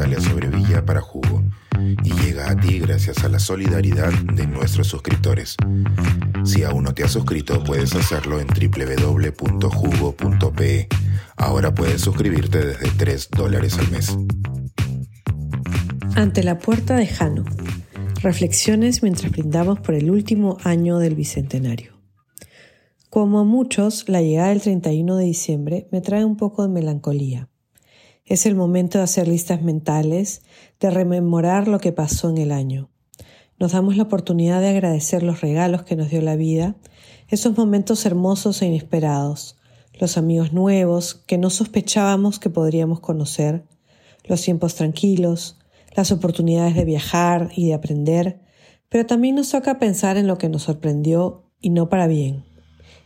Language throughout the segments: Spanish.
Natalia Sobrevilla para Jugo y llega a ti gracias a la solidaridad de nuestros suscriptores. Si aún no te has suscrito, puedes hacerlo en www.jugo.pe. Ahora puedes suscribirte desde 3 dólares al mes. Ante la puerta de Jano. Reflexiones mientras brindamos por el último año del Bicentenario. Como a muchos, la llegada del 31 de diciembre me trae un poco de melancolía. Es el momento de hacer listas mentales, de rememorar lo que pasó en el año. Nos damos la oportunidad de agradecer los regalos que nos dio la vida, esos momentos hermosos e inesperados, los amigos nuevos que no sospechábamos que podríamos conocer, los tiempos tranquilos, las oportunidades de viajar y de aprender, pero también nos toca pensar en lo que nos sorprendió y no para bien,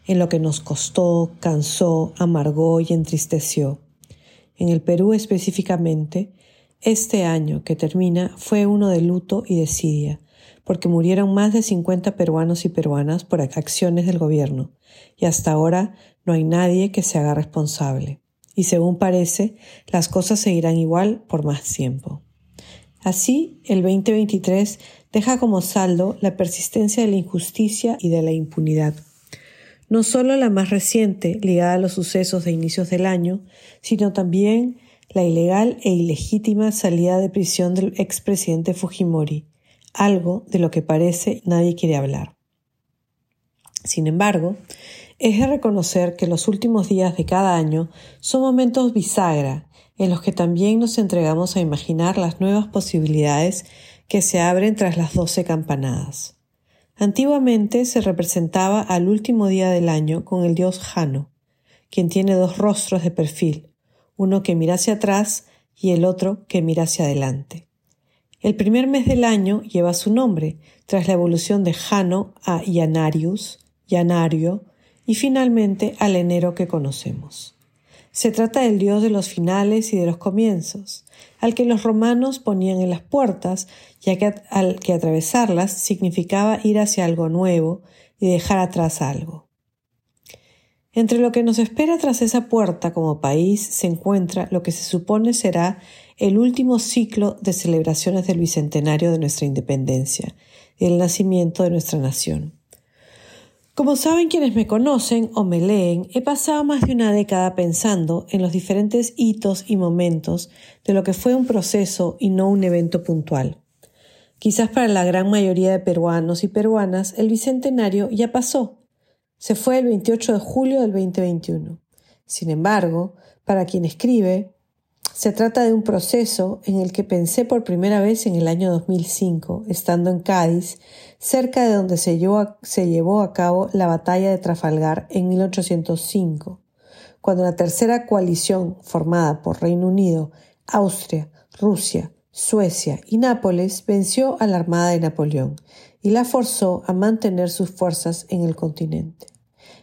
en lo que nos costó, cansó, amargó y entristeció. En el Perú específicamente, este año que termina fue uno de luto y desidia, porque murieron más de 50 peruanos y peruanas por acciones del gobierno, y hasta ahora no hay nadie que se haga responsable. Y según parece, las cosas seguirán igual por más tiempo. Así, el 2023 deja como saldo la persistencia de la injusticia y de la impunidad. No solo la más reciente, ligada a los sucesos de inicios del año, sino también la ilegal e ilegítima salida de prisión del expresidente Fujimori, algo de lo que parece nadie quiere hablar. Sin embargo, es de reconocer que los últimos días de cada año son momentos bisagra en los que también nos entregamos a imaginar las nuevas posibilidades que se abren tras las doce campanadas. Antiguamente se representaba al último día del año con el dios Jano, quien tiene dos rostros de perfil, uno que mira hacia atrás y el otro que mira hacia adelante. El primer mes del año lleva su nombre, tras la evolución de Jano a Yanarius, Yanario, y finalmente al enero que conocemos. Se trata del Dios de los finales y de los comienzos, al que los romanos ponían en las puertas, ya que al que atravesarlas significaba ir hacia algo nuevo y dejar atrás algo. Entre lo que nos espera tras esa puerta como país se encuentra lo que se supone será el último ciclo de celebraciones del bicentenario de nuestra independencia y el nacimiento de nuestra nación. Como saben quienes me conocen o me leen, he pasado más de una década pensando en los diferentes hitos y momentos de lo que fue un proceso y no un evento puntual. Quizás para la gran mayoría de peruanos y peruanas el bicentenario ya pasó. Se fue el 28 de julio del 2021. Sin embargo, para quien escribe, se trata de un proceso en el que pensé por primera vez en el año 2005, estando en Cádiz, cerca de donde se llevó, a, cabo la batalla de Trafalgar en 1805, cuando la tercera coalición formada por Reino Unido, Austria, Rusia, Suecia y Nápoles venció a la Armada de Napoleón y la forzó a mantener sus fuerzas en el continente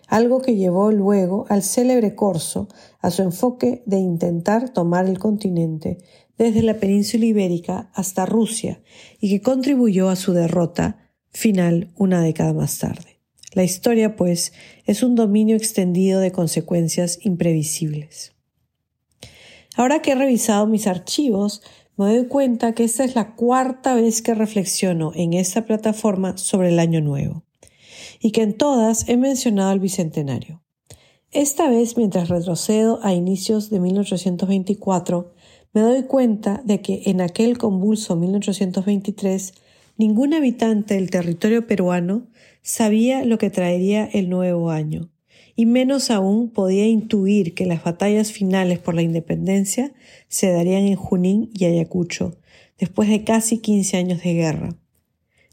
algo que llevó luego al célebre corso a su enfoque de intentar tomar el continente desde la península ibérica hasta Rusia y que contribuyó a su derrota final una década más tarde. La historia, pues, es un dominio extendido de consecuencias imprevisibles. Ahora que he revisado mis archivos, me doy cuenta que esta es la cuarta vez que reflexiono en esta plataforma sobre el año nuevo y que en todas he mencionado el Bicentenario. Esta vez, mientras retrocedo a inicios de 1824, me doy cuenta de que en aquel convulso 1823 ningún habitante del territorio peruano sabía lo que traería el nuevo año, y menos aún podía intuir que las batallas finales por la independencia se darían en Junín y Ayacucho, después de casi 15 años de guerra.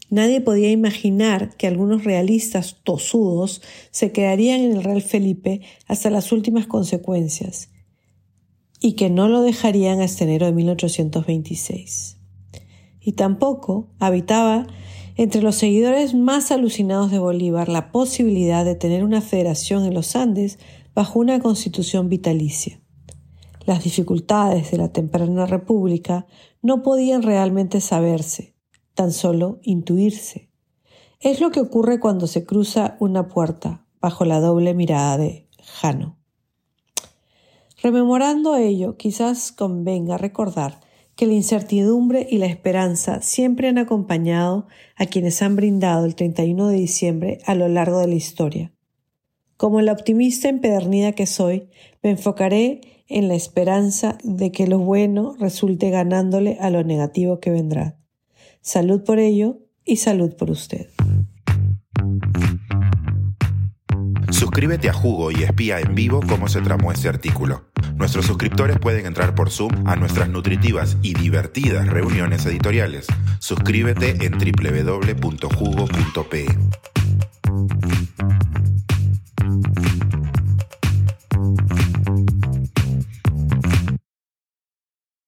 Nadie podía imaginar que algunos realistas tosudos se quedarían en el Real Felipe hasta las últimas consecuencias y que no lo dejarían hasta enero de 1826. Y tampoco habitaba entre los seguidores más alucinados de Bolívar la posibilidad de tener una federación en los Andes bajo una constitución vitalicia. Las dificultades de la temprana república no podían realmente saberse, tan solo intuirse. Es lo que ocurre cuando se cruza una puerta bajo la doble mirada de Jano. Rememorando ello, quizás convenga recordar que la incertidumbre y la esperanza siempre han acompañado a quienes han brindado el 31 de diciembre a lo largo de la historia. Como la optimista empedernida que soy, me enfocaré en la esperanza de que lo bueno resulte ganándole a lo negativo que vendrá. Salud por ello y salud por usted. Suscríbete a Jugo y espía en vivo cómo se tramó este artículo. Nuestros suscriptores pueden entrar por Zoom a nuestras nutritivas y divertidas reuniones editoriales. Suscríbete en www.jugo.pe.